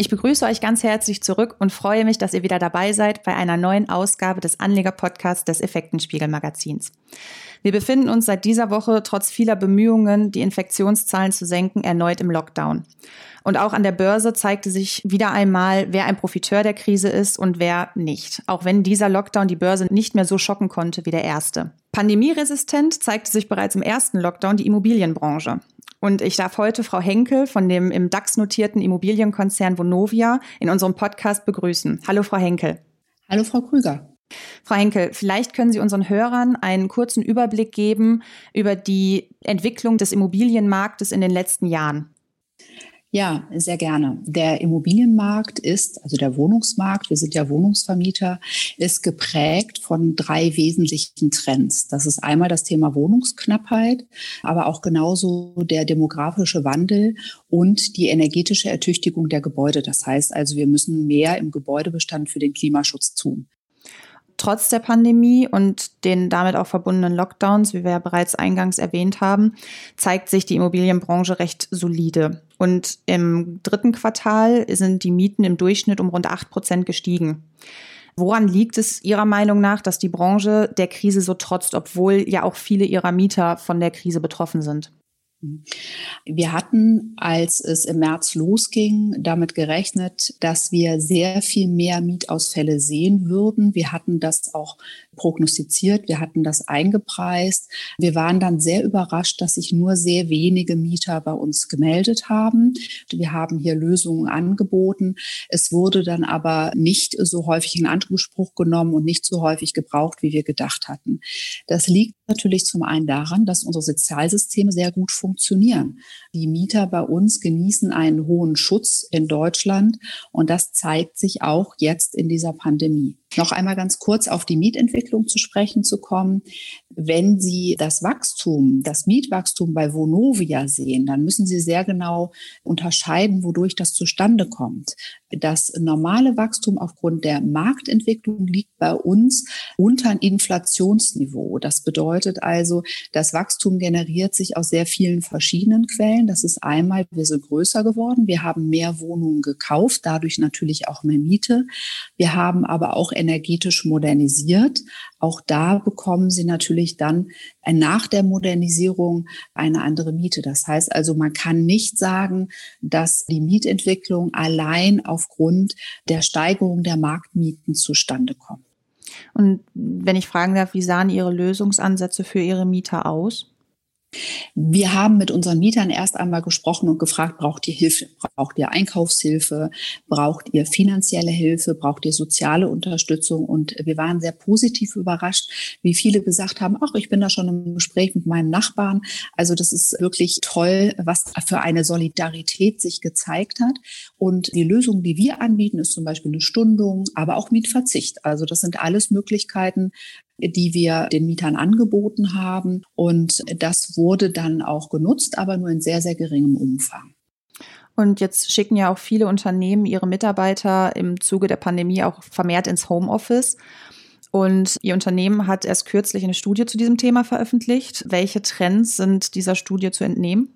Ich begrüße euch ganz herzlich zurück und freue mich, dass ihr wieder dabei seid bei einer neuen Ausgabe des Anleger-Podcasts des Effektenspiegel-Magazins. Wir befinden uns seit dieser Woche trotz vieler Bemühungen, die Infektionszahlen zu senken, erneut im Lockdown. Und auch an der Börse zeigte sich wieder einmal, wer ein Profiteur der Krise ist und wer nicht. Auch wenn dieser Lockdown die Börse nicht mehr so schocken konnte wie der erste. Pandemieresistent zeigte sich bereits im ersten Lockdown die Immobilienbranche. Und ich darf heute Frau Henkel von dem im DAX notierten Immobilienkonzern Vonovia in unserem Podcast begrüßen. Hallo, Frau Henkel. Hallo, Frau Krüger. Frau Henkel, vielleicht können Sie unseren Hörern einen kurzen Überblick geben über die Entwicklung des Immobilienmarktes in den letzten Jahren. Ja, sehr gerne. Der Immobilienmarkt ist, also der Wohnungsmarkt, wir sind ja Wohnungsvermieter, ist geprägt von drei wesentlichen Trends. Das ist einmal das Thema Wohnungsknappheit, aber auch genauso der demografische Wandel und die energetische Ertüchtigung der Gebäude. Das heißt also, wir müssen mehr im Gebäudebestand für den Klimaschutz tun. Trotz der Pandemie und den damit auch verbundenen Lockdowns, wie wir ja bereits eingangs erwähnt haben, zeigt sich die Immobilienbranche recht solide. Und im dritten Quartal sind die Mieten im Durchschnitt um rund acht Prozent gestiegen. Woran liegt es Ihrer Meinung nach, dass die Branche der Krise so trotzt, obwohl ja auch viele ihrer Mieter von der Krise betroffen sind? Wir hatten, als es im März losging, damit gerechnet, dass wir sehr viel mehr Mietausfälle sehen würden. Wir hatten das auch prognostiziert, wir hatten das eingepreist. Wir waren dann sehr überrascht, dass sich nur sehr wenige Mieter bei uns gemeldet haben. Wir haben hier Lösungen angeboten. Es wurde dann aber nicht so häufig in Anspruch genommen und nicht so häufig gebraucht, wie wir gedacht hatten. Das liegt natürlich zum einen daran, dass unsere Sozialsysteme sehr gut funktionieren. Die Mieter bei uns genießen einen hohen Schutz in Deutschland und das zeigt sich auch jetzt in dieser Pandemie. Noch einmal ganz kurz auf die Mietentwicklung zu sprechen zu kommen. Wenn Sie das Wachstum, das Mietwachstum bei Vonovia sehen, dann müssen Sie sehr genau unterscheiden, wodurch das zustande kommt. Das normale Wachstum aufgrund der Marktentwicklung liegt bei uns unter ein Inflationsniveau. Das bedeutet also, das Wachstum generiert sich aus sehr vielen verschiedenen Quellen. Das ist einmal, wir sind größer geworden, wir haben mehr Wohnungen gekauft, dadurch natürlich auch mehr Miete. Wir haben aber auch energetisch modernisiert. Auch da bekommen Sie natürlich dann nach der Modernisierung eine andere Miete. Das heißt also, man kann nicht sagen, dass die Mietentwicklung allein aufgrund der Steigerung der Marktmieten zustande kommt. Und wenn ich fragen darf, wie sahen Ihre Lösungsansätze für Ihre Mieter aus? Wir haben mit unseren Mietern erst einmal gesprochen und gefragt, braucht ihr Hilfe? Braucht ihr Einkaufshilfe? Braucht ihr finanzielle Hilfe? Braucht ihr soziale Unterstützung? Und wir waren sehr positiv überrascht, wie viele gesagt haben, ach, ich bin da schon im Gespräch mit meinem Nachbarn. Also das ist wirklich toll, was für eine Solidarität sich gezeigt hat. Und die Lösung, die wir anbieten, ist zum Beispiel eine Stundung, aber auch Mietverzicht. Also das sind alles Möglichkeiten, die wir den Mietern angeboten haben. Und das wurde dann auch genutzt, aber nur in sehr, sehr geringem Umfang. Und jetzt schicken ja auch viele Unternehmen ihre Mitarbeiter im Zuge der Pandemie auch vermehrt ins Homeoffice. Und Ihr Unternehmen hat erst kürzlich eine Studie zu diesem Thema veröffentlicht. Welche Trends sind dieser Studie zu entnehmen?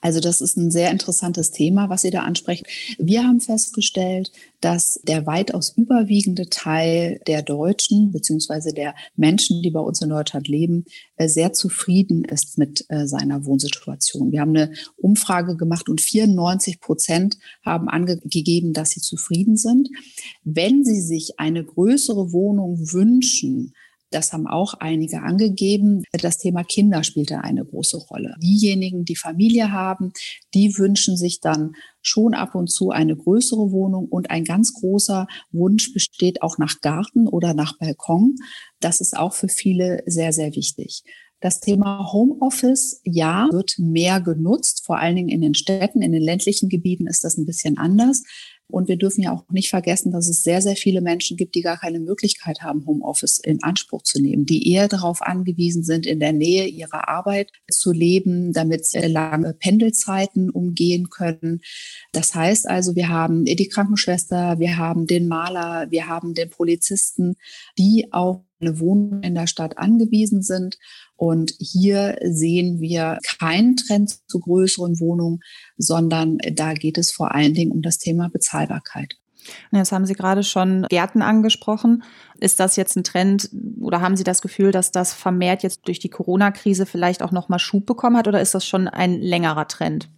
Also das ist ein sehr interessantes Thema, was Sie da ansprechen. Wir haben festgestellt, dass der weitaus überwiegende Teil der Deutschen beziehungsweise der Menschen, die bei uns in Deutschland leben, äh, sehr zufrieden ist mit äh, seiner Wohnsituation. Wir haben eine Umfrage gemacht und 94 Prozent haben angegeben, dass sie zufrieden sind. Wenn sie sich eine größere Wohnung wünschen, das haben auch einige angegeben. Das Thema Kinder spielt da eine große Rolle. Diejenigen, die Familie haben, die wünschen sich dann schon ab und zu eine größere Wohnung und ein ganz großer Wunsch besteht auch nach Garten oder nach Balkon. Das ist auch für viele sehr, sehr wichtig. Das Thema Homeoffice, ja, wird mehr genutzt, vor allen Dingen in den Städten. In den ländlichen Gebieten ist das ein bisschen anders. Und wir dürfen ja auch nicht vergessen, dass es sehr, sehr viele Menschen gibt, die gar keine Möglichkeit haben, Homeoffice in Anspruch zu nehmen, die eher darauf angewiesen sind, in der Nähe ihrer Arbeit zu leben, damit sie lange Pendelzeiten umgehen können. Das heißt also, wir haben die Krankenschwester, wir haben den Maler, wir haben den Polizisten, die auch eine Wohnung in der Stadt angewiesen sind. Und hier sehen wir keinen Trend zu größeren Wohnungen, sondern da geht es vor allen Dingen um das Thema Bezahlbarkeit. Jetzt haben Sie gerade schon Gärten angesprochen. Ist das jetzt ein Trend oder haben Sie das Gefühl, dass das vermehrt jetzt durch die Corona-Krise vielleicht auch nochmal Schub bekommen hat oder ist das schon ein längerer Trend?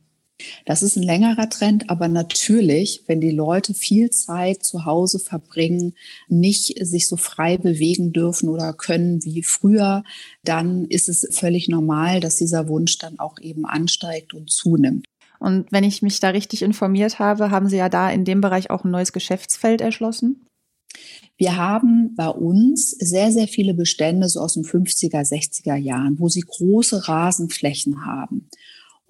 Das ist ein längerer Trend, aber natürlich, wenn die Leute viel Zeit zu Hause verbringen, nicht sich so frei bewegen dürfen oder können wie früher, dann ist es völlig normal, dass dieser Wunsch dann auch eben ansteigt und zunimmt. Und wenn ich mich da richtig informiert habe, haben Sie ja da in dem Bereich auch ein neues Geschäftsfeld erschlossen? Wir haben bei uns sehr, sehr viele Bestände so aus den 50er, 60er Jahren, wo sie große Rasenflächen haben.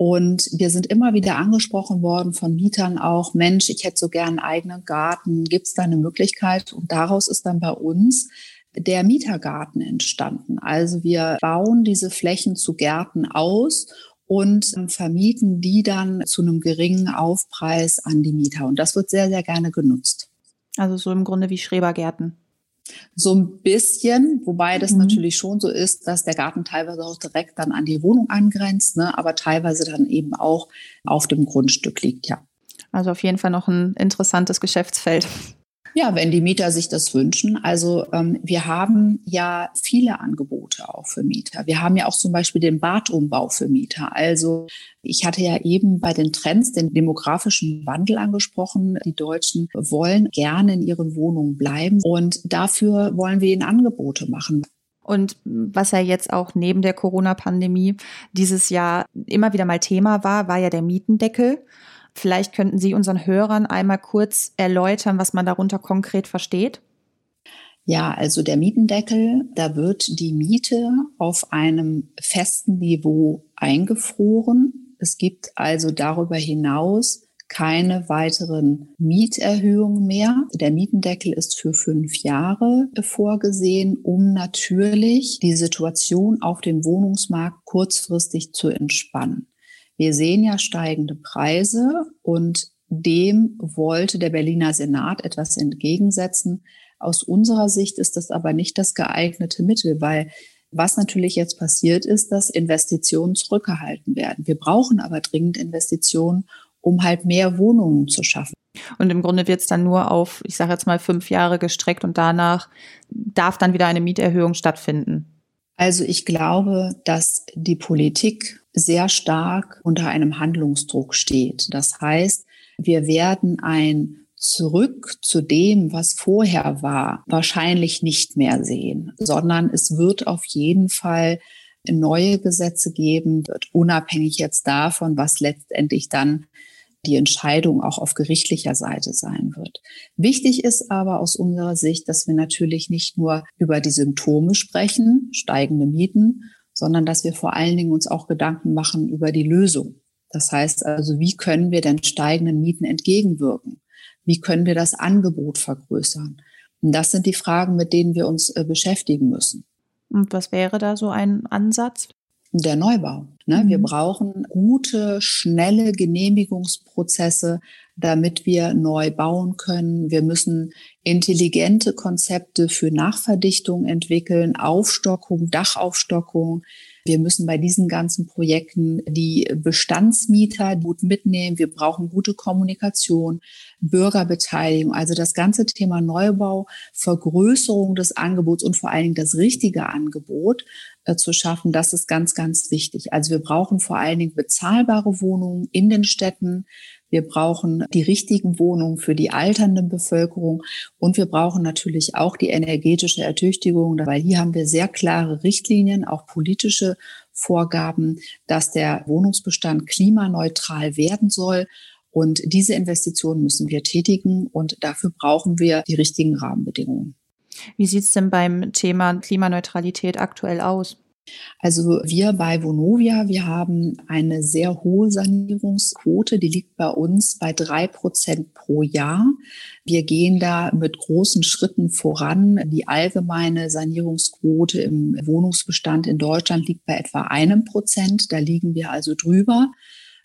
Und wir sind immer wieder angesprochen worden von Mietern auch, Mensch, ich hätte so gern einen eigenen Garten, gibt es da eine Möglichkeit? Und daraus ist dann bei uns der Mietergarten entstanden. Also wir bauen diese Flächen zu Gärten aus und vermieten die dann zu einem geringen Aufpreis an die Mieter. Und das wird sehr, sehr gerne genutzt. Also so im Grunde wie Schrebergärten. So ein bisschen, wobei das mhm. natürlich schon so ist, dass der Garten teilweise auch direkt dann an die Wohnung angrenzt, ne, aber teilweise dann eben auch auf dem Grundstück liegt, ja. Also auf jeden Fall noch ein interessantes Geschäftsfeld. Ja, wenn die Mieter sich das wünschen. Also ähm, wir haben ja viele Angebote auch für Mieter. Wir haben ja auch zum Beispiel den Badumbau für Mieter. Also ich hatte ja eben bei den Trends den demografischen Wandel angesprochen. Die Deutschen wollen gerne in ihren Wohnungen bleiben und dafür wollen wir ihnen Angebote machen. Und was ja jetzt auch neben der Corona-Pandemie dieses Jahr immer wieder mal Thema war, war ja der Mietendeckel. Vielleicht könnten Sie unseren Hörern einmal kurz erläutern, was man darunter konkret versteht. Ja, also der Mietendeckel, da wird die Miete auf einem festen Niveau eingefroren. Es gibt also darüber hinaus keine weiteren Mieterhöhungen mehr. Der Mietendeckel ist für fünf Jahre vorgesehen, um natürlich die Situation auf dem Wohnungsmarkt kurzfristig zu entspannen. Wir sehen ja steigende Preise und dem wollte der Berliner Senat etwas entgegensetzen. Aus unserer Sicht ist das aber nicht das geeignete Mittel, weil was natürlich jetzt passiert ist, dass Investitionen zurückgehalten werden. Wir brauchen aber dringend Investitionen, um halt mehr Wohnungen zu schaffen. Und im Grunde wird es dann nur auf, ich sage jetzt mal, fünf Jahre gestreckt und danach darf dann wieder eine Mieterhöhung stattfinden. Also ich glaube, dass die Politik sehr stark unter einem Handlungsdruck steht. Das heißt, wir werden ein Zurück zu dem, was vorher war, wahrscheinlich nicht mehr sehen, sondern es wird auf jeden Fall neue Gesetze geben, wird unabhängig jetzt davon, was letztendlich dann die Entscheidung auch auf gerichtlicher Seite sein wird. Wichtig ist aber aus unserer Sicht, dass wir natürlich nicht nur über die Symptome sprechen, steigende Mieten, sondern dass wir vor allen Dingen uns auch Gedanken machen über die Lösung. Das heißt also, wie können wir denn steigenden Mieten entgegenwirken? Wie können wir das Angebot vergrößern? Und das sind die Fragen, mit denen wir uns äh, beschäftigen müssen. Und was wäre da so ein Ansatz? Der Neubau. Ne? Mhm. Wir brauchen gute, schnelle Genehmigungsprozesse, damit wir neu bauen können. Wir müssen intelligente Konzepte für Nachverdichtung entwickeln, Aufstockung, Dachaufstockung. Wir müssen bei diesen ganzen Projekten die Bestandsmieter gut mitnehmen. Wir brauchen gute Kommunikation, Bürgerbeteiligung. Also das ganze Thema Neubau, Vergrößerung des Angebots und vor allen Dingen das richtige Angebot äh, zu schaffen, das ist ganz, ganz wichtig. Also wir brauchen vor allen Dingen bezahlbare Wohnungen in den Städten. Wir brauchen die richtigen Wohnungen für die alternde Bevölkerung und wir brauchen natürlich auch die energetische Ertüchtigung, weil hier haben wir sehr klare Richtlinien, auch politische Vorgaben, dass der Wohnungsbestand klimaneutral werden soll. Und diese Investitionen müssen wir tätigen und dafür brauchen wir die richtigen Rahmenbedingungen. Wie sieht es denn beim Thema Klimaneutralität aktuell aus? Also wir bei Vonovia, wir haben eine sehr hohe Sanierungsquote, die liegt bei uns bei drei Prozent pro Jahr. Wir gehen da mit großen Schritten voran. Die allgemeine Sanierungsquote im Wohnungsbestand in Deutschland liegt bei etwa einem Prozent. Da liegen wir also drüber.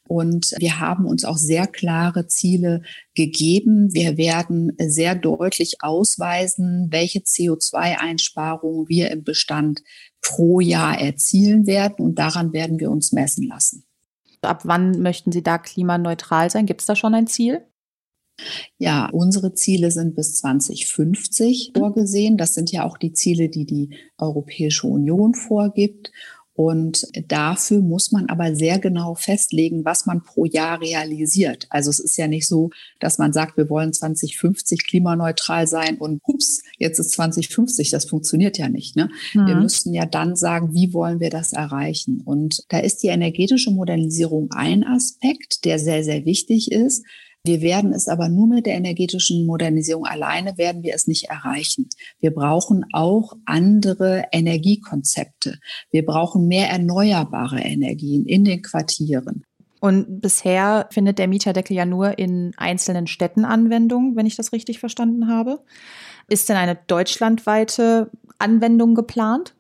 Und wir haben uns auch sehr klare Ziele gegeben. Wir werden sehr deutlich ausweisen, welche CO2-Einsparungen wir im Bestand pro Jahr erzielen werden. Und daran werden wir uns messen lassen. Ab wann möchten Sie da klimaneutral sein? Gibt es da schon ein Ziel? Ja, unsere Ziele sind bis 2050 vorgesehen. Das sind ja auch die Ziele, die die Europäische Union vorgibt. Und dafür muss man aber sehr genau festlegen, was man pro Jahr realisiert. Also es ist ja nicht so, dass man sagt, wir wollen 2050 klimaneutral sein und ups, jetzt ist 2050. Das funktioniert ja nicht. Ne? Mhm. Wir müssten ja dann sagen, wie wollen wir das erreichen? Und da ist die energetische Modernisierung ein Aspekt, der sehr, sehr wichtig ist. Wir werden es aber nur mit der energetischen Modernisierung alleine werden wir es nicht erreichen. Wir brauchen auch andere Energiekonzepte. Wir brauchen mehr erneuerbare Energien in den Quartieren. Und bisher findet der Mieterdeckel ja nur in einzelnen Städten Anwendung, wenn ich das richtig verstanden habe. Ist denn eine deutschlandweite Anwendung geplant?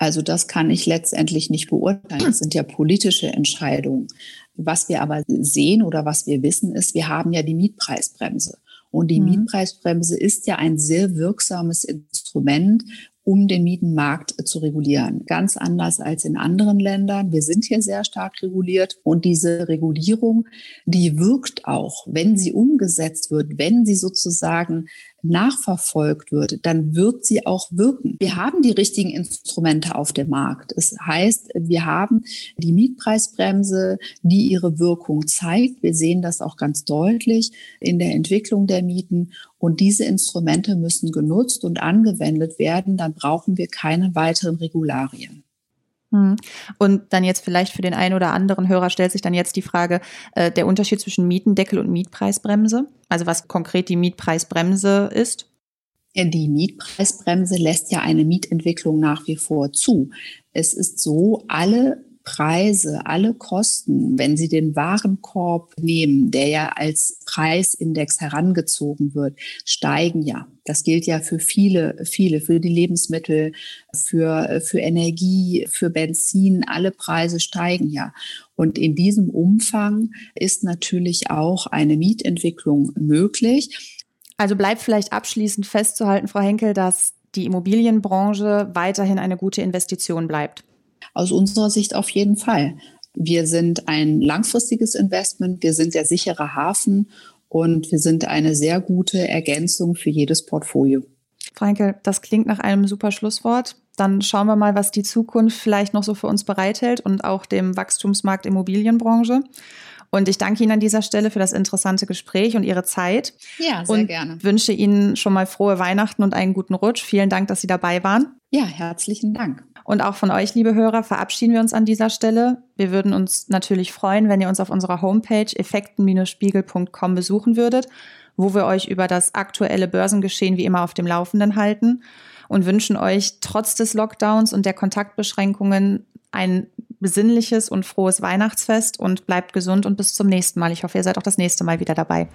Also das kann ich letztendlich nicht beurteilen. Das sind ja politische Entscheidungen. Was wir aber sehen oder was wir wissen, ist, wir haben ja die Mietpreisbremse. Und die mhm. Mietpreisbremse ist ja ein sehr wirksames Instrument, um den Mietenmarkt zu regulieren. Ganz anders als in anderen Ländern. Wir sind hier sehr stark reguliert und diese Regulierung, die wirkt auch, wenn sie umgesetzt wird, wenn sie sozusagen nachverfolgt wird, dann wird sie auch wirken. Wir haben die richtigen Instrumente auf dem Markt. Es heißt, wir haben die Mietpreisbremse, die ihre Wirkung zeigt. Wir sehen das auch ganz deutlich in der Entwicklung der Mieten. Und diese Instrumente müssen genutzt und angewendet werden. Dann brauchen wir keine weiteren Regularien. Hm. Und dann jetzt vielleicht für den einen oder anderen Hörer stellt sich dann jetzt die Frage, äh, der Unterschied zwischen Mietendeckel und Mietpreisbremse, also was konkret die Mietpreisbremse ist. Die Mietpreisbremse lässt ja eine Mietentwicklung nach wie vor zu. Es ist so, alle Preise, alle Kosten, wenn Sie den Warenkorb nehmen, der ja als Preisindex herangezogen wird, steigen ja. Das gilt ja für viele, viele, für die Lebensmittel, für, für Energie, für Benzin. Alle Preise steigen ja. Und in diesem Umfang ist natürlich auch eine Mietentwicklung möglich. Also bleibt vielleicht abschließend festzuhalten, Frau Henkel, dass die Immobilienbranche weiterhin eine gute Investition bleibt. Aus unserer Sicht auf jeden Fall. Wir sind ein langfristiges Investment, wir sind der sichere Hafen und wir sind eine sehr gute Ergänzung für jedes Portfolio. Franke, das klingt nach einem super Schlusswort. Dann schauen wir mal, was die Zukunft vielleicht noch so für uns bereithält und auch dem Wachstumsmarkt Immobilienbranche. Und ich danke Ihnen an dieser Stelle für das interessante Gespräch und Ihre Zeit. Ja, sehr und gerne. Wünsche Ihnen schon mal frohe Weihnachten und einen guten Rutsch. Vielen Dank, dass Sie dabei waren. Ja, herzlichen Dank. Und auch von euch, liebe Hörer, verabschieden wir uns an dieser Stelle. Wir würden uns natürlich freuen, wenn ihr uns auf unserer Homepage effekten-spiegel.com besuchen würdet, wo wir euch über das aktuelle Börsengeschehen wie immer auf dem Laufenden halten und wünschen euch trotz des Lockdowns und der Kontaktbeschränkungen ein besinnliches und frohes Weihnachtsfest und bleibt gesund und bis zum nächsten Mal. Ich hoffe, ihr seid auch das nächste Mal wieder dabei.